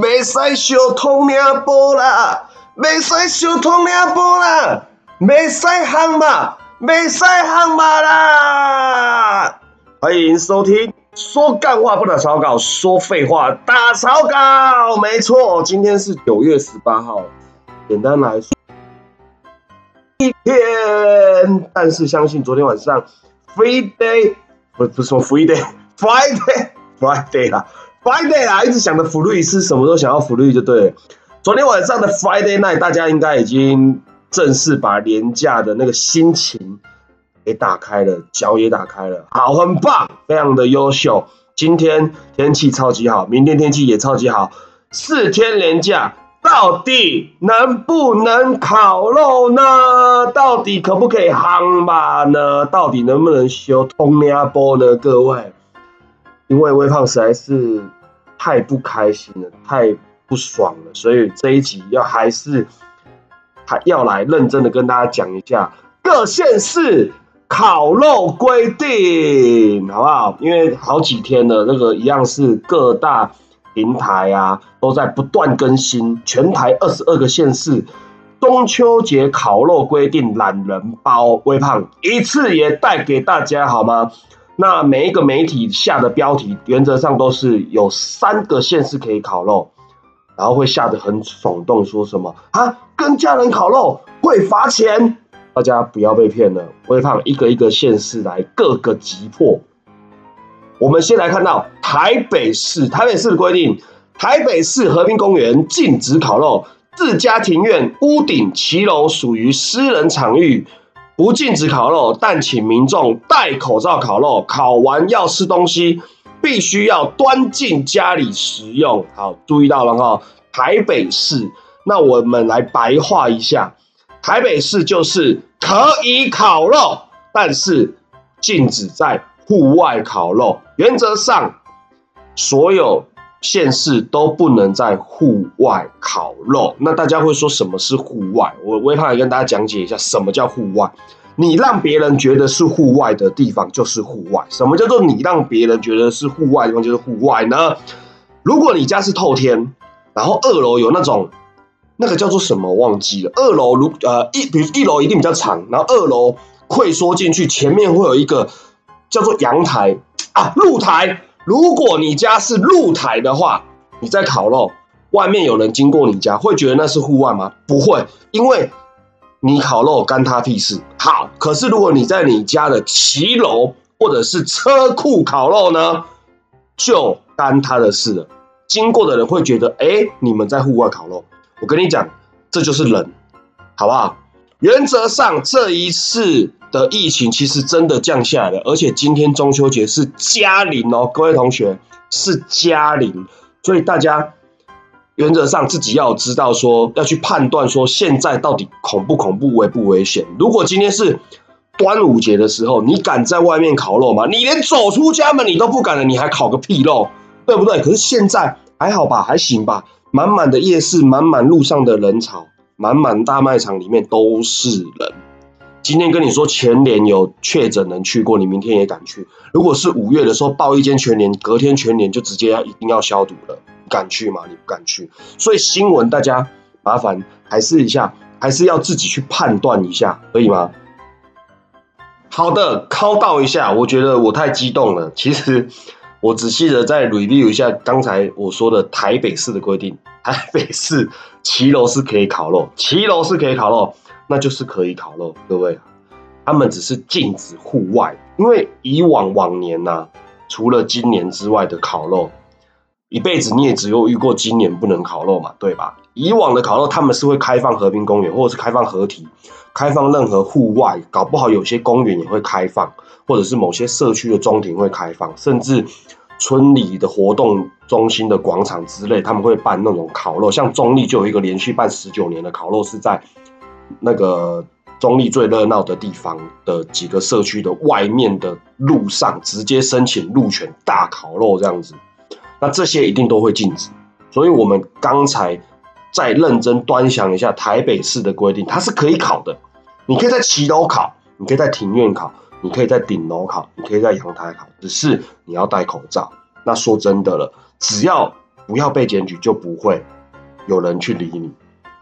袂使小通领波啦，袂使小通领波啦，袂使行嘛，袂使行嘛啦！欢迎收听，说干话不打草稿，说废话打草稿。没错，今天是九月十八号，简单来说，一天。但是相信昨天晚上，Free Day 不不是说 Free Day，Friday，Friday 啦。Friday 啊，一直想着福利是什么时候想要福利就对了。昨天晚上的 Friday night，大家应该已经正式把廉价的那个心情给打开了，脚也打开了，好，很棒，非常的优秀。今天天气超级好，明天天气也超级好，四天连假，到底能不能烤肉呢？到底可不可以夯吧呢？到底能不能修通压波呢？各位？因为微胖实在是太不开心了，太不爽了，所以这一集要还是还要来认真的跟大家讲一下各县市烤肉规定，好不好？因为好几天了，那个一样是各大平台啊都在不断更新，全台二十二个县市中秋节烤肉规定懒人包，微胖一次也带给大家好吗？那每一个媒体下的标题，原则上都是有三个县市可以烤肉，然后会下的很耸动，说什么啊，跟家人烤肉会罚钱，大家不要被骗了。微胖一个一个县市来各个击破。我们先来看到台北市，台北市的规定，台北市和平公园禁止烤肉，自家庭院屋顶骑楼属于私人场域。不禁止烤肉，但请民众戴口罩烤肉。烤完要吃东西，必须要端进家里食用。好，注意到了哈。台北市，那我们来白话一下，台北市就是可以烤肉，但是禁止在户外烤肉。原则上，所有县市都不能在户外烤肉。那大家会说什么是户外？我微胖来跟大家讲解一下什么叫户外。你让别人觉得是户外的地方就是户外。什么叫做你让别人觉得是户外的地方就是户外呢？如果你家是透天，然后二楼有那种那个叫做什么忘记了。二楼如呃一比如一楼一定比较长，然后二楼溃缩进去，前面会有一个叫做阳台啊露台。如果你家是露台的话，你在烤肉，外面有人经过你家，会觉得那是户外吗？不会，因为。你烤肉干他屁事？好，可是如果你在你家的骑楼或者是车库烤肉呢，就干他的事了。经过的人会觉得，哎，你们在户外烤肉。我跟你讲，这就是人，好不好？原则上这一次的疫情其实真的降下来了，而且今天中秋节是加零哦，各位同学是加零，所以大家。原则上自己要知道说要去判断说现在到底恐不恐怖危不危险。如果今天是端午节的时候，你敢在外面烤肉吗？你连走出家门你都不敢了，你还烤个屁肉，对不对？可是现在还好吧，还行吧。满满的夜市，满满路上的人潮，满满大卖场里面都是人。今天跟你说全年有确诊人去过，你明天也敢去？如果是五月的时候报一间全年，隔天全年就直接要一定要消毒了。敢去吗？你不敢去，所以新闻大家麻烦还是一下，还是要自己去判断一下，可以吗？好的，敲到一下，我觉得我太激动了。其实我仔细的再 review 一下刚才我说的台北市的规定，台北市骑楼是可以烤肉，骑楼是可以烤肉，那就是可以烤肉。各位，他们只是禁止户外，因为以往往年呐，除了今年之外的烤肉。一辈子你也只有遇过今年不能烤肉嘛，对吧？以往的烤肉他们是会开放和平公园，或者是开放合体，开放任何户外，搞不好有些公园也会开放，或者是某些社区的中庭会开放，甚至村里的活动中心的广场之类，他们会办那种烤肉。像中立就有一个连续办十九年的烤肉，是在那个中立最热闹的地方的几个社区的外面的路上，直接申请路权大烤肉这样子。那这些一定都会禁止，所以我们刚才再认真端详一下台北市的规定，它是可以烤的。你可以在骑楼烤，你可以在庭院烤，你可以在顶楼烤，你可以在阳台烤，只是你要戴口罩。那说真的了，只要不要被检举，就不会有人去理你。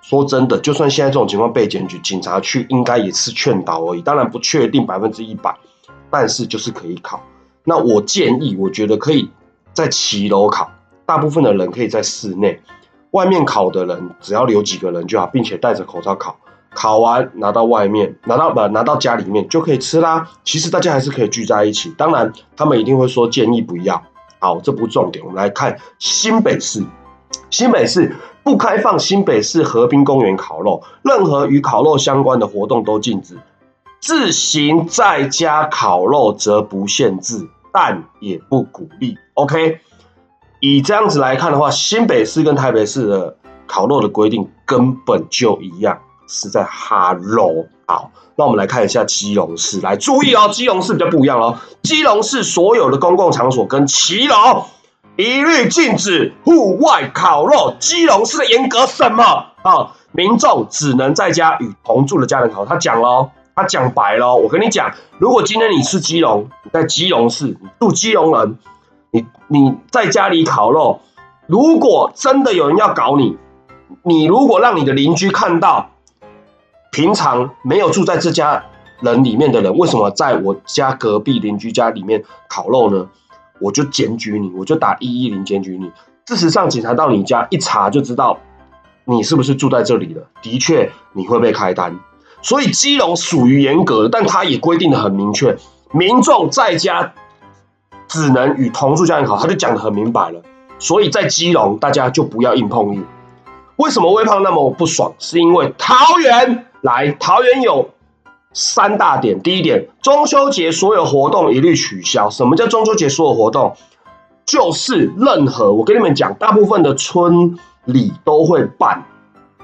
说真的，就算现在这种情况被检举，警察去应该也是劝导而已。当然不确定百分之一百，但是就是可以考。那我建议，我觉得可以在骑楼考，大部分的人可以在室内，外面考的人只要留几个人就好，并且戴着口罩考。烤完拿到外面，拿到不拿到家里面就可以吃啦。其实大家还是可以聚在一起。当然，他们一定会说建议不要。好，这不重点。我们来看新北市，新北市不开放新北市河滨公园烤肉，任何与烤肉相关的活动都禁止。自行在家烤肉则不限制，但也不鼓励。OK，以这样子来看的话，新北市跟台北市的烤肉的规定根本就一样。是在哈喽，好，那我们来看一下基隆市，来注意哦，基隆市比较不一样哦，基隆市所有的公共场所跟骑楼一律禁止户外烤肉。基隆市的严格什么啊？民众只能在家与同住的家人烤。他讲喽，他讲白了，我跟你讲，如果今天你是基隆，你在基隆市，你住基隆人，你你在家里烤肉，如果真的有人要搞你，你如果让你的邻居看到。平常没有住在这家人里面的人，为什么在我家隔壁邻居家里面烤肉呢？我就检举你，我就打一一零检举你。事实上，警察到你家一查就知道你是不是住在这里的。的确，你会被开单。所以基隆属于严格的，但它也规定的很明确，民众在家只能与同住家人烤，他就讲的很明白了。所以在基隆，大家就不要硬碰硬。为什么微胖那么不爽？是因为桃园。来桃园有三大点，第一点，中秋节所有活动一律取消。什么叫中秋节所有活动？就是任何我跟你们讲，大部分的村里都会办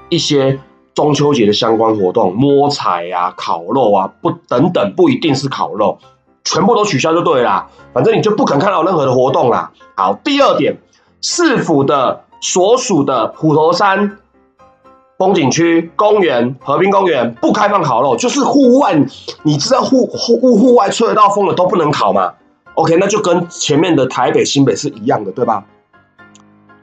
一些中秋节的相关活动，摸彩啊、烤肉啊，不等等，不一定是烤肉，全部都取消就对啦。反正你就不肯看到任何的活动啦。好，第二点，市府的所属的普陀山。风景区、公园、和平公园不开放烤肉，就是户外。你知道户户户外吹得到风的都不能烤吗？OK，那就跟前面的台北、新北是一样的，对吧？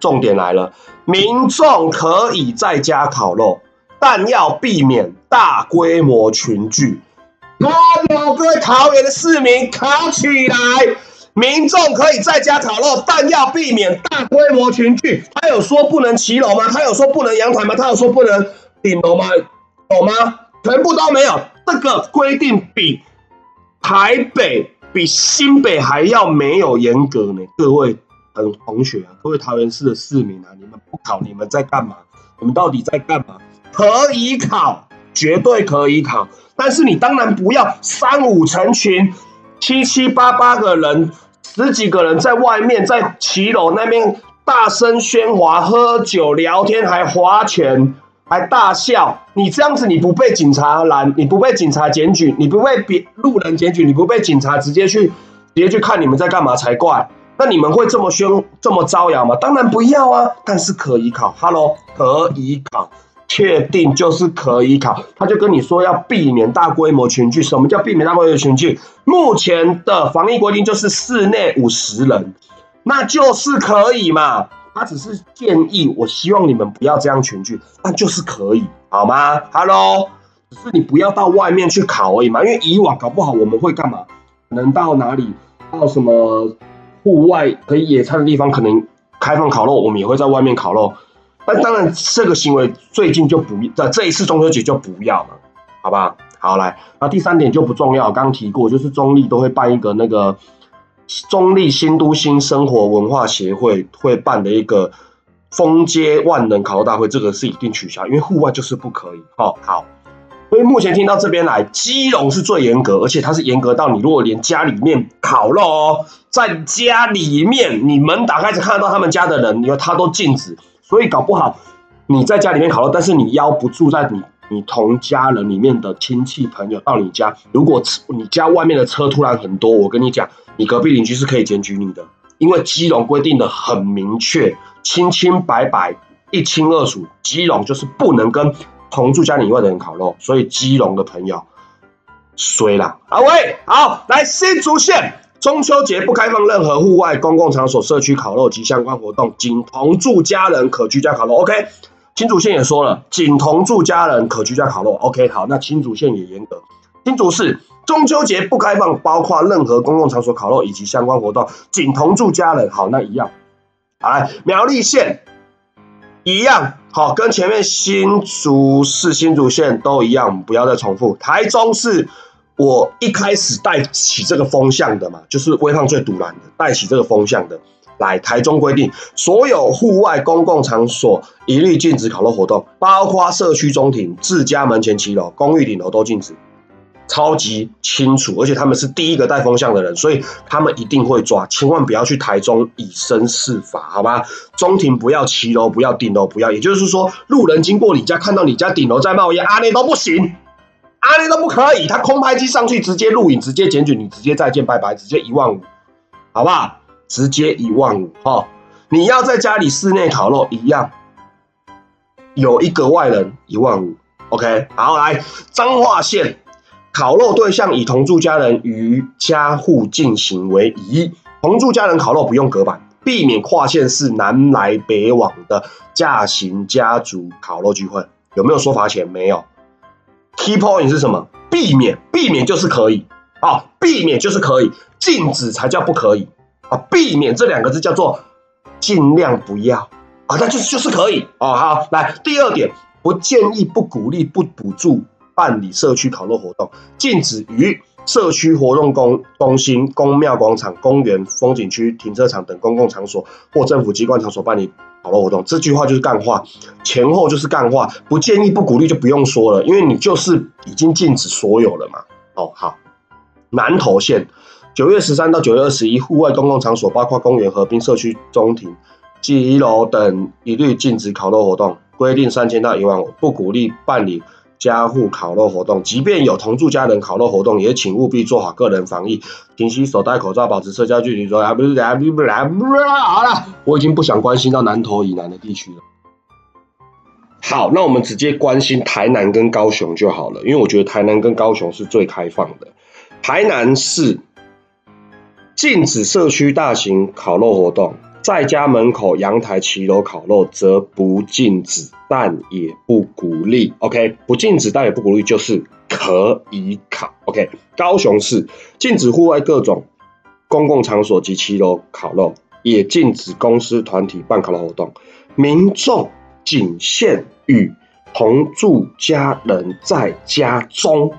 重点来了，民众可以在家烤肉，但要避免大规模群聚。各位桃园的市民，烤起来！民众可以在家烤肉，但要避免大规模群聚。他有说不能骑楼吗？他有说不能阳台吗？他有说不能顶楼吗？有吗？全部都没有。这个规定比台北、比新北还要没有严格呢。各位嗯同学啊，各位桃园市的市民啊，你们不考，你们在干嘛？你们到底在干嘛？可以考，绝对可以考，但是你当然不要三五成群。七七八八个人，十几个人在外面，在骑楼那边大声喧哗、喝酒、聊天，还划拳，还大笑。你这样子，你不被警察拦，你不被警察检举，你不被别路人检举，你不被警察直接去直接去看你们在干嘛才怪。那你们会这么喧、这么招摇吗？当然不要啊！但是可以考，Hello，可以考。确定就是可以考，他就跟你说要避免大规模群聚。什么叫避免大规模群聚？目前的防疫规定就是室内五十人，那就是可以嘛。他只是建议，我希望你们不要这样群聚，那就是可以，好吗？Hello，只是你不要到外面去考而已嘛。因为以往搞不好我们会干嘛？能到哪里，到什么户外可以野餐的地方，可能开放烤肉，我们也会在外面烤肉。但当然，这个行为最近就不在这一次中秋节就不要了，好吧？好来，那第三点就不重要，刚提过，就是中立都会办一个那个中立新都新生活文化协会会办的一个封街万能烤肉大会，这个是一定取消，因为户外就是不可以。好，好，所以目前听到这边来，基隆是最严格，而且它是严格到你如果连家里面烤肉哦，在家里面你门打开只看得到他们家的人，你说他都禁止。所以搞不好你在家里面烤肉，但是你邀不住在你你同家人里面的亲戚朋友到你家。如果你家外面的车突然很多，我跟你讲，你隔壁邻居是可以检举你的，因为基隆规定的很明确，清清白白，一清二楚。基隆就是不能跟同住家里以外的人烤肉，所以基隆的朋友衰了。阿威，好，来新竹县。中秋节不开放任何户外公共场所、社区烤肉及相关活动，仅同住家人可居家烤肉。OK，新竹县也说了，仅同住家人可居家烤肉。OK，好，那新竹县也严格。新竹市中秋节不开放，包括任何公共场所烤肉以及相关活动，仅同住家人。好，那一样。来，苗栗县一样，好，跟前面新竹市、新竹县都一样，不要再重复。台中市。我一开始带起这个风向的嘛，就是微胖最独揽的，带起这个风向的。来，台中规定，所有户外公共场所一律禁止烤肉活动，包括社区中庭、自家门前骑楼、公寓顶楼都禁止，超级清楚。而且他们是第一个带风向的人，所以他们一定会抓，千万不要去台中以身试法，好吧？中庭不要，骑楼不要，顶楼不要。也就是说，路人经过你家，看到你家顶楼在冒烟，啊，内都不行。阿里都不可以，他空拍机上去直接录影，直接检举你，直接再见拜拜，直接一万五，好不好？直接一万五哈！你要在家里室内烤肉一样，有一个外人一万五，OK？好，来彰化县烤肉对象以同住家人与家户进行为宜，同住家人烤肉不用隔板，避免跨县市南来北往的驾行家族烤肉聚会。有没有说罚钱？没有。Key point 是什么？避免，避免就是可以啊，避免就是可以，禁止才叫不可以啊。避免这两个字叫做尽量不要啊，那就是就是可以哦。好，来第二点，不建议、不鼓励、不补助办理社区烤肉活动，禁止于社区活动公中心、公庙广场、公园、风景区、停车场等公共场所或政府机关场所办理。烤肉活动这句话就是干话，前后就是干话，不建议不鼓励就不用说了，因为你就是已经禁止所有了嘛。哦，好，南投县九月十三到九月二十一，户外公共场所包括公园、河滨、社区中庭、骑楼等一律禁止烤肉活动，规定三千到一万五，不鼓励办理。家户烤肉活动，即便有同住家人烤肉活动，也请务必做好个人防疫，勤洗手、戴口罩，保持社交距离。说啊，不是啊，不是啊，不是啊，好了，我已经不想关心到南投以南的地区了。好，那我们直接关心台南跟高雄就好了，因为我觉得台南跟高雄是最开放的。台南市禁止社区大型烤肉活动。在家门口阳台骑楼烤肉则不禁止，但也不鼓励。OK，不禁止但也不鼓励，就是可以烤。OK，高雄市禁止户外各种公共场所及骑楼烤肉，也禁止公司团体办烤肉活动，民众仅限与同住家人在家中。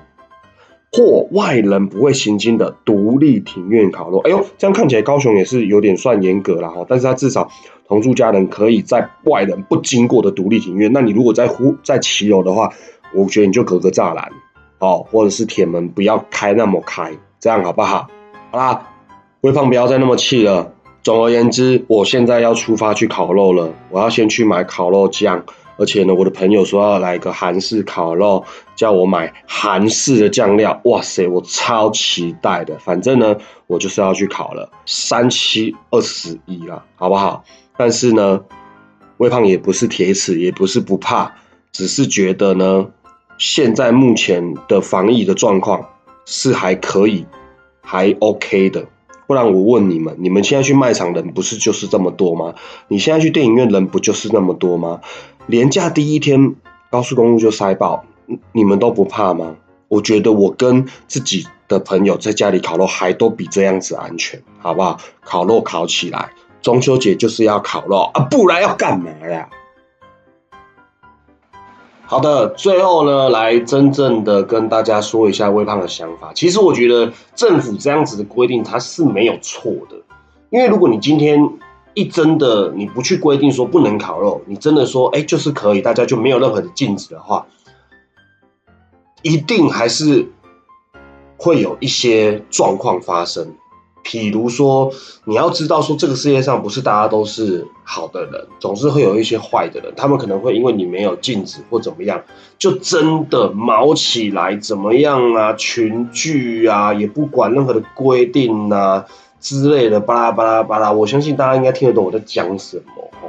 或外人不会行经的独立庭院烤肉，哎呦，这样看起来高雄也是有点算严格了哈。但是他至少同住家人可以在外人不经过的独立庭院。那你如果在户在骑楼的话，我觉得你就隔个栅栏，哦，或者是铁门不要开那么开，这样好不好？好啦，微胖不要再那么气了。总而言之，我现在要出发去烤肉了，我要先去买烤肉酱。而且呢，我的朋友说要来个韩式烤肉，叫我买韩式的酱料。哇塞，我超期待的。反正呢，我就是要去烤了，三七二十一了，好不好？但是呢，微胖也不是铁齿，也不是不怕，只是觉得呢，现在目前的防疫的状况是还可以，还 OK 的。不然我问你们，你们现在去卖场人不是就是这么多吗？你现在去电影院人不就是那么多吗？廉价第一天，高速公路就塞爆，你们都不怕吗？我觉得我跟自己的朋友在家里烤肉，还都比这样子安全，好不好？烤肉烤起来，中秋节就是要烤肉啊，不然要干嘛呀？好的，最后呢，来真正的跟大家说一下微胖的想法。其实我觉得政府这样子的规定，它是没有错的，因为如果你今天。一真的你不去规定说不能烤肉，你真的说哎就是可以，大家就没有任何的禁止的话，一定还是会有一些状况发生。譬如说，你要知道说这个世界上不是大家都是好的人，总是会有一些坏的人，他们可能会因为你没有禁止或怎么样，就真的毛起来怎么样啊，群聚啊，也不管任何的规定啊。之类的巴拉巴拉巴拉，我相信大家应该听得懂我在讲什么哦。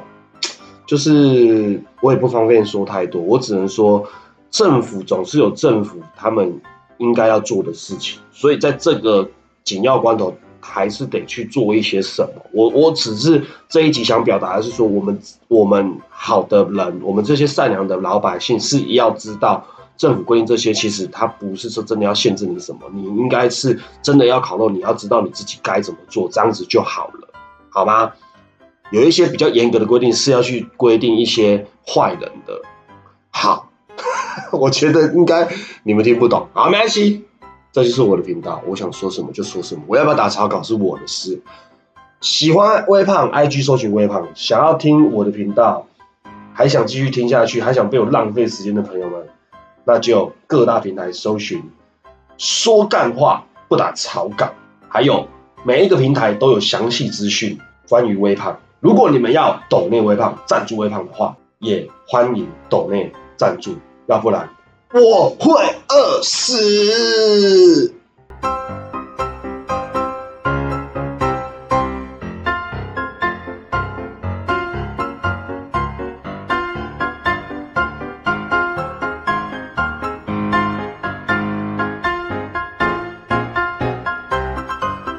就是我也不方便说太多，我只能说政府总是有政府他们应该要做的事情，所以在这个紧要关头，还是得去做一些什么。我我只是这一集想表达的是说，我们我们好的人，我们这些善良的老百姓是要知道。政府规定这些，其实它不是说真的要限制你什么，你应该是真的要考虑，你要知道你自己该怎么做，这样子就好了，好吗？有一些比较严格的规定是要去规定一些坏人的。好，我觉得应该你们听不懂，好，没关系，这就是我的频道，我想说什么就说什么，我要不要打草稿是我的事。喜欢微胖，IG 搜寻微胖，想要听我的频道，还想继续听下去，还想被我浪费时间的朋友们。那就各大平台搜寻，说干话不打草稿，还有每一个平台都有详细资讯关于微胖。如果你们要抖内微胖赞助微胖的话，也欢迎抖内赞助，要不然我会饿死。